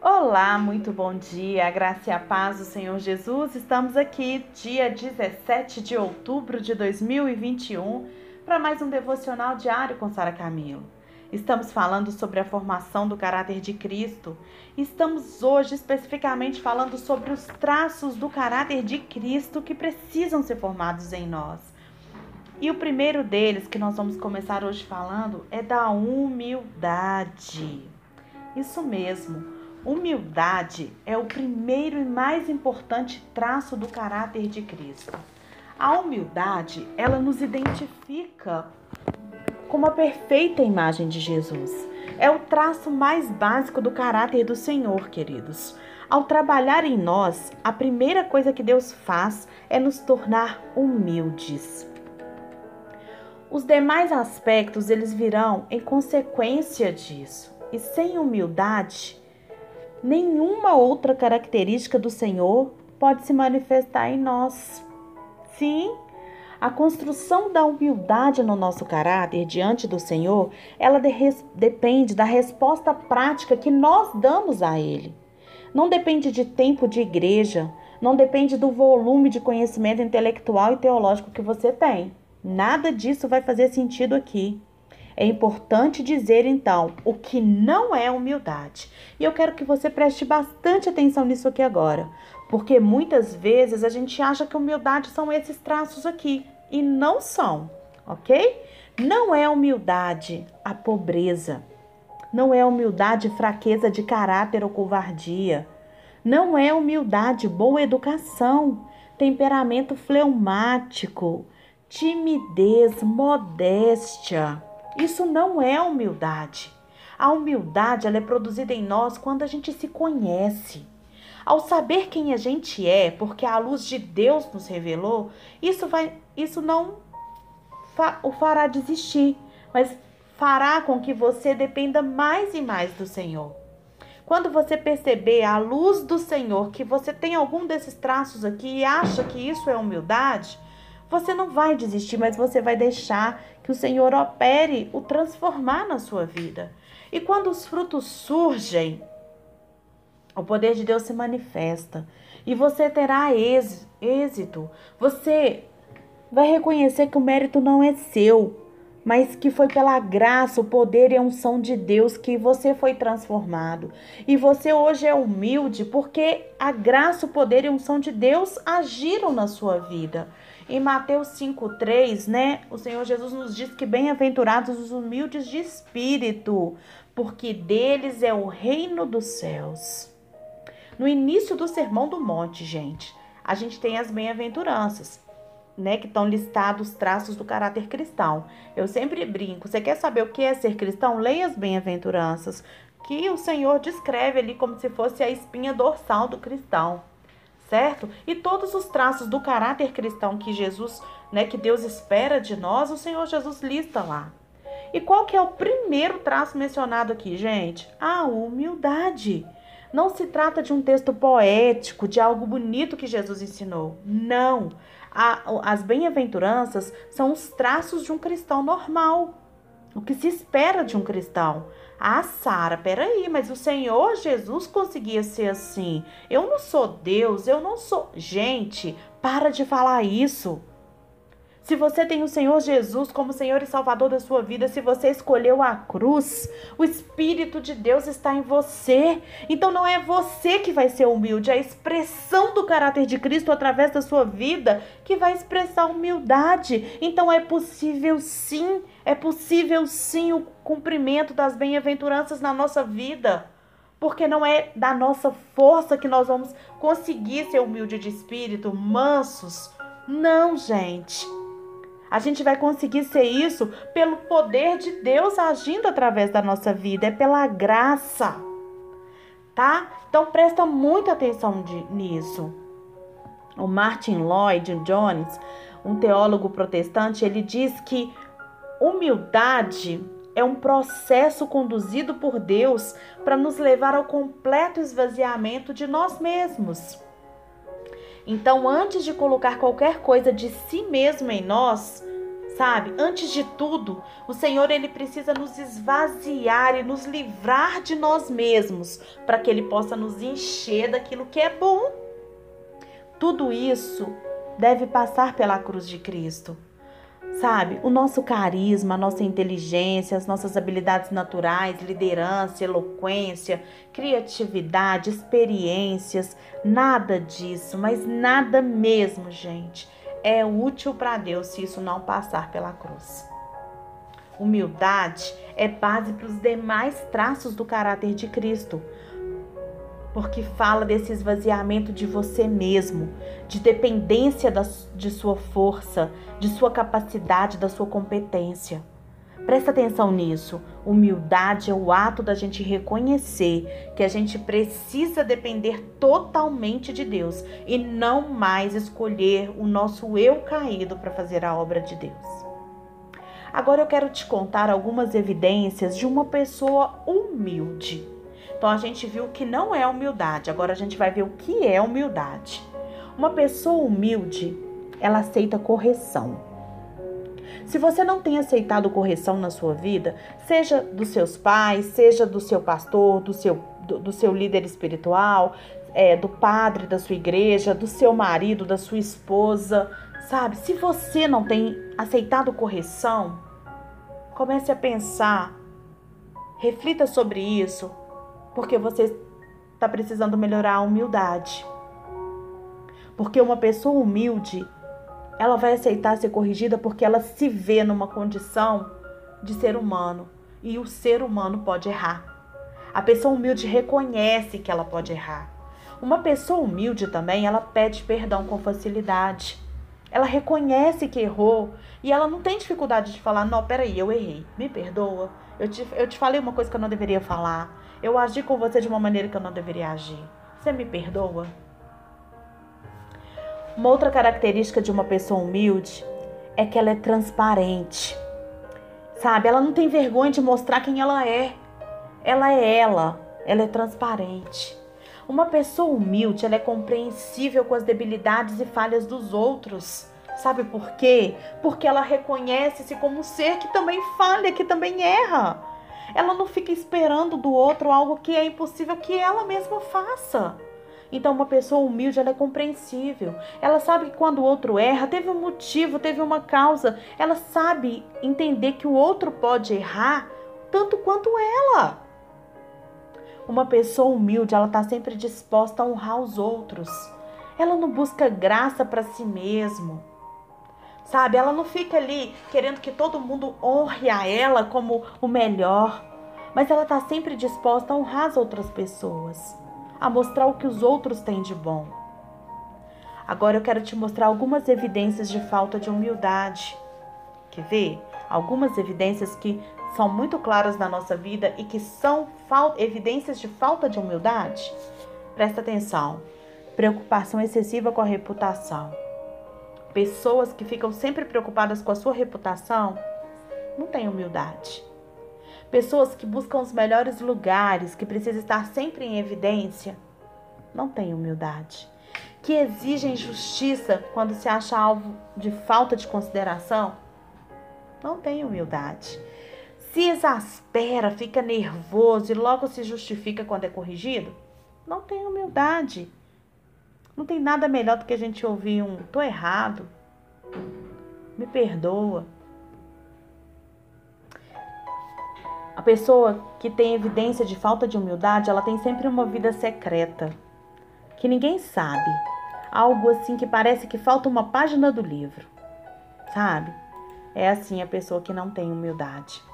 Olá, muito bom dia, graça e a paz do Senhor Jesus. Estamos aqui, dia 17 de outubro de 2021, para mais um devocional diário com Sara Camilo. Estamos falando sobre a formação do caráter de Cristo. Estamos hoje especificamente falando sobre os traços do caráter de Cristo que precisam ser formados em nós. E o primeiro deles que nós vamos começar hoje falando é da humildade. Isso mesmo. Humildade é o primeiro e mais importante traço do caráter de Cristo. A humildade, ela nos identifica como a perfeita imagem de Jesus. É o traço mais básico do caráter do Senhor, queridos. Ao trabalhar em nós, a primeira coisa que Deus faz é nos tornar humildes. Os demais aspectos eles virão em consequência disso. E sem humildade, nenhuma outra característica do Senhor pode se manifestar em nós. Sim, a construção da humildade no nosso caráter diante do Senhor, ela de depende da resposta prática que nós damos a Ele. Não depende de tempo de igreja, não depende do volume de conhecimento intelectual e teológico que você tem. Nada disso vai fazer sentido aqui. É importante dizer então o que não é humildade. E eu quero que você preste bastante atenção nisso aqui agora, porque muitas vezes a gente acha que humildade são esses traços aqui e não são, ok? Não é humildade a pobreza. Não é humildade fraqueza de caráter ou covardia. Não é humildade boa educação, temperamento fleumático, timidez, modéstia. Isso não é humildade. A humildade ela é produzida em nós quando a gente se conhece. Ao saber quem a gente é, porque a luz de Deus nos revelou, isso vai, isso não fa o fará desistir, mas fará com que você dependa mais e mais do Senhor. Quando você perceber a luz do Senhor que você tem algum desses traços aqui e acha que isso é humildade, você não vai desistir, mas você vai deixar que o Senhor opere o transformar na sua vida. E quando os frutos surgem, o poder de Deus se manifesta e você terá êxito. Você vai reconhecer que o mérito não é seu, mas que foi pela graça, o poder e a unção de Deus que você foi transformado. E você hoje é humilde porque a graça, o poder e a unção de Deus agiram na sua vida. Em Mateus 5:3, né, o Senhor Jesus nos diz que bem-aventurados os humildes de espírito, porque deles é o reino dos céus. No início do Sermão do Monte, gente, a gente tem as bem-aventuranças né, que estão listados traços do caráter cristão. Eu sempre brinco. Você quer saber o que é ser cristão? Leia as bem-aventuranças, que o Senhor descreve ali como se fosse a espinha dorsal do cristão, certo? E todos os traços do caráter cristão que Jesus, né, que Deus espera de nós, o Senhor Jesus lista lá. E qual que é o primeiro traço mencionado aqui, gente? A humildade. Não se trata de um texto poético, de algo bonito que Jesus ensinou. Não. A, as bem-aventuranças são os traços de um cristão normal. O que se espera de um cristão. Ah, Sara, peraí, mas o Senhor Jesus conseguia ser assim. Eu não sou Deus, eu não sou. Gente, para de falar isso. Se você tem o Senhor Jesus como Senhor e Salvador da sua vida, se você escolheu a cruz, o Espírito de Deus está em você. Então não é você que vai ser humilde, é a expressão do caráter de Cristo através da sua vida que vai expressar humildade. Então é possível sim, é possível sim o cumprimento das bem-aventuranças na nossa vida porque não é da nossa força que nós vamos conseguir ser humilde de espírito, mansos. Não, gente. A gente vai conseguir ser isso pelo poder de Deus agindo através da nossa vida, é pela graça. Tá? Então presta muita atenção de, nisso. O Martin Lloyd Jones, um teólogo protestante, ele diz que humildade é um processo conduzido por Deus para nos levar ao completo esvaziamento de nós mesmos. Então, antes de colocar qualquer coisa de si mesmo em nós, Sabe? Antes de tudo, o Senhor ele precisa nos esvaziar e nos livrar de nós mesmos, para que ele possa nos encher daquilo que é bom. Tudo isso deve passar pela cruz de Cristo. Sabe, o nosso carisma, a nossa inteligência, as nossas habilidades naturais, liderança, eloquência, criatividade, experiências, nada disso, mas nada mesmo, gente, é útil para Deus se isso não passar pela cruz. Humildade é base para os demais traços do caráter de Cristo porque fala desse esvaziamento de você mesmo, de dependência da, de sua força, de sua capacidade, da sua competência. Presta atenção nisso. Humildade é o ato da gente reconhecer que a gente precisa depender totalmente de Deus e não mais escolher o nosso eu caído para fazer a obra de Deus. Agora eu quero te contar algumas evidências de uma pessoa humilde. Então a gente viu que não é humildade, agora a gente vai ver o que é humildade. Uma pessoa humilde, ela aceita correção. Se você não tem aceitado correção na sua vida, seja dos seus pais, seja do seu pastor, do seu, do, do seu líder espiritual, é, do padre da sua igreja, do seu marido, da sua esposa, sabe? Se você não tem aceitado correção, comece a pensar, reflita sobre isso, porque você está precisando melhorar a humildade. Porque uma pessoa humilde, ela vai aceitar ser corrigida porque ela se vê numa condição de ser humano e o ser humano pode errar. A pessoa humilde reconhece que ela pode errar. Uma pessoa humilde também, ela pede perdão com facilidade. Ela reconhece que errou e ela não tem dificuldade de falar: Não, peraí, eu errei, me perdoa. Eu te, eu te falei uma coisa que eu não deveria falar. Eu agi com você de uma maneira que eu não deveria agir. Você me perdoa? Uma outra característica de uma pessoa humilde é que ela é transparente. Sabe? Ela não tem vergonha de mostrar quem ela é. Ela é ela. Ela é transparente. Uma pessoa humilde, ela é compreensível com as debilidades e falhas dos outros. Sabe por quê? Porque ela reconhece-se como um ser que também falha, que também erra. Ela não fica esperando do outro algo que é impossível que ela mesma faça. Então, uma pessoa humilde, ela é compreensível. Ela sabe que quando o outro erra, teve um motivo, teve uma causa. Ela sabe entender que o outro pode errar tanto quanto ela. Uma pessoa humilde, ela está sempre disposta a honrar os outros. Ela não busca graça para si mesmo sabe? Ela não fica ali querendo que todo mundo honre a ela como o melhor, mas ela está sempre disposta a honrar as outras pessoas, a mostrar o que os outros têm de bom. Agora eu quero te mostrar algumas evidências de falta de humildade. Quer ver? Algumas evidências que são muito claras na nossa vida e que são evidências de falta de humildade. Presta atenção. Preocupação excessiva com a reputação pessoas que ficam sempre preocupadas com a sua reputação não têm humildade. Pessoas que buscam os melhores lugares, que precisam estar sempre em evidência, não têm humildade. Que exigem justiça quando se acha alvo de falta de consideração, não têm humildade. Se exaspera, fica nervoso e logo se justifica quando é corrigido, não tem humildade. Não tem nada melhor do que a gente ouvir um tô errado. Me perdoa. A pessoa que tem evidência de falta de humildade, ela tem sempre uma vida secreta, que ninguém sabe. Algo assim que parece que falta uma página do livro. Sabe? É assim a pessoa que não tem humildade.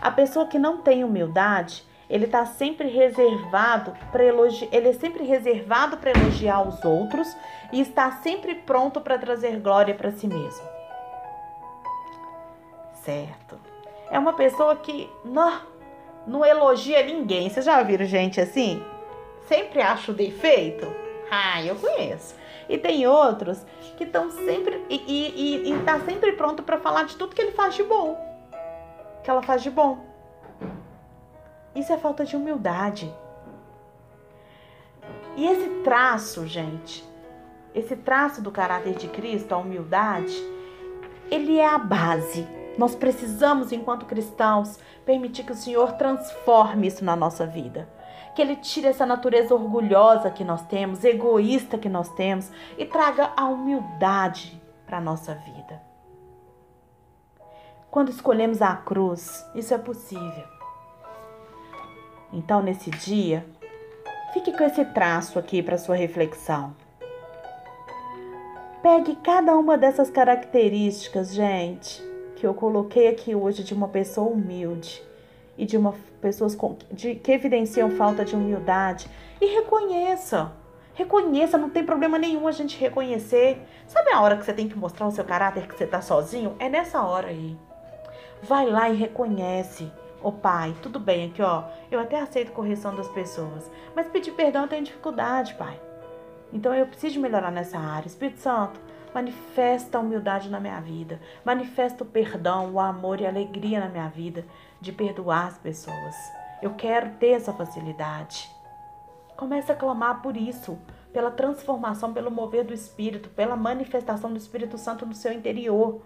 A pessoa que não tem humildade, ele está sempre reservado para elogiar, ele é sempre reservado para elogiar os outros e está sempre pronto para trazer glória para si mesmo. Certo? É uma pessoa que não, não elogia ninguém. Vocês já viram gente assim? Sempre acha o defeito? Ah, eu conheço. E tem outros que estão sempre e, e, e, e tá sempre pronto para falar de tudo que ele faz de bom, que ela faz de bom. Isso é falta de humildade. E esse traço, gente, esse traço do caráter de Cristo, a humildade, ele é a base. Nós precisamos, enquanto cristãos, permitir que o Senhor transforme isso na nossa vida. Que Ele tire essa natureza orgulhosa que nós temos, egoísta que nós temos e traga a humildade para a nossa vida. Quando escolhemos a cruz, isso é possível. Então, nesse dia, fique com esse traço aqui para sua reflexão. Pegue cada uma dessas características, gente, que eu coloquei aqui hoje de uma pessoa humilde e de uma pessoas de, que evidenciam falta de humildade e reconheça. Reconheça, não tem problema nenhum a gente reconhecer. Sabe a hora que você tem que mostrar o seu caráter que você tá sozinho? É nessa hora aí. Vai lá e reconhece. Ô oh, pai, tudo bem aqui, ó. Eu até aceito correção das pessoas, mas pedir perdão tenho dificuldade, pai. Então eu preciso melhorar nessa área. Espírito Santo, manifesta a humildade na minha vida, manifesta o perdão, o amor e a alegria na minha vida de perdoar as pessoas. Eu quero ter essa facilidade. Comece a clamar por isso, pela transformação, pelo mover do Espírito, pela manifestação do Espírito Santo no seu interior.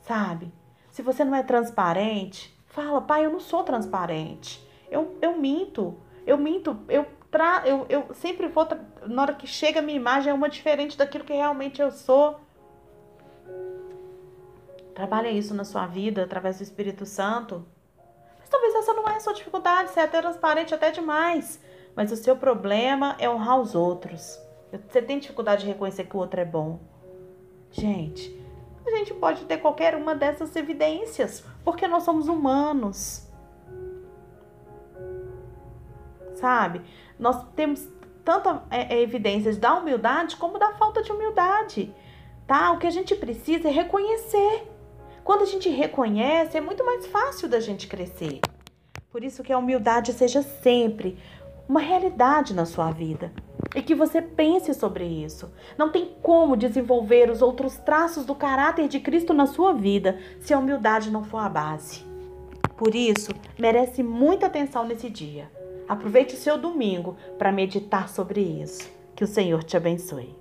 Sabe? Se você não é transparente, fala, pai, eu não sou transparente. Eu, eu minto. Eu minto, eu tra eu, eu sempre vou. Na hora que chega a minha imagem, é uma diferente daquilo que realmente eu sou. Trabalha isso na sua vida através do Espírito Santo. Mas talvez essa não é a sua dificuldade, você é até transparente até demais. Mas o seu problema é honrar os outros. Você tem dificuldade de reconhecer que o outro é bom. Gente, a gente pode ter qualquer uma dessas evidências, porque nós somos humanos. Sabe? Nós temos tanta é, é, evidências da humildade como da falta de humildade, tá? O que a gente precisa é reconhecer. Quando a gente reconhece, é muito mais fácil da gente crescer. Por isso que a humildade seja sempre uma realidade na sua vida e que você pense sobre isso. Não tem como desenvolver os outros traços do caráter de Cristo na sua vida se a humildade não for a base. Por isso, merece muita atenção nesse dia. Aproveite o seu domingo para meditar sobre isso. Que o Senhor te abençoe.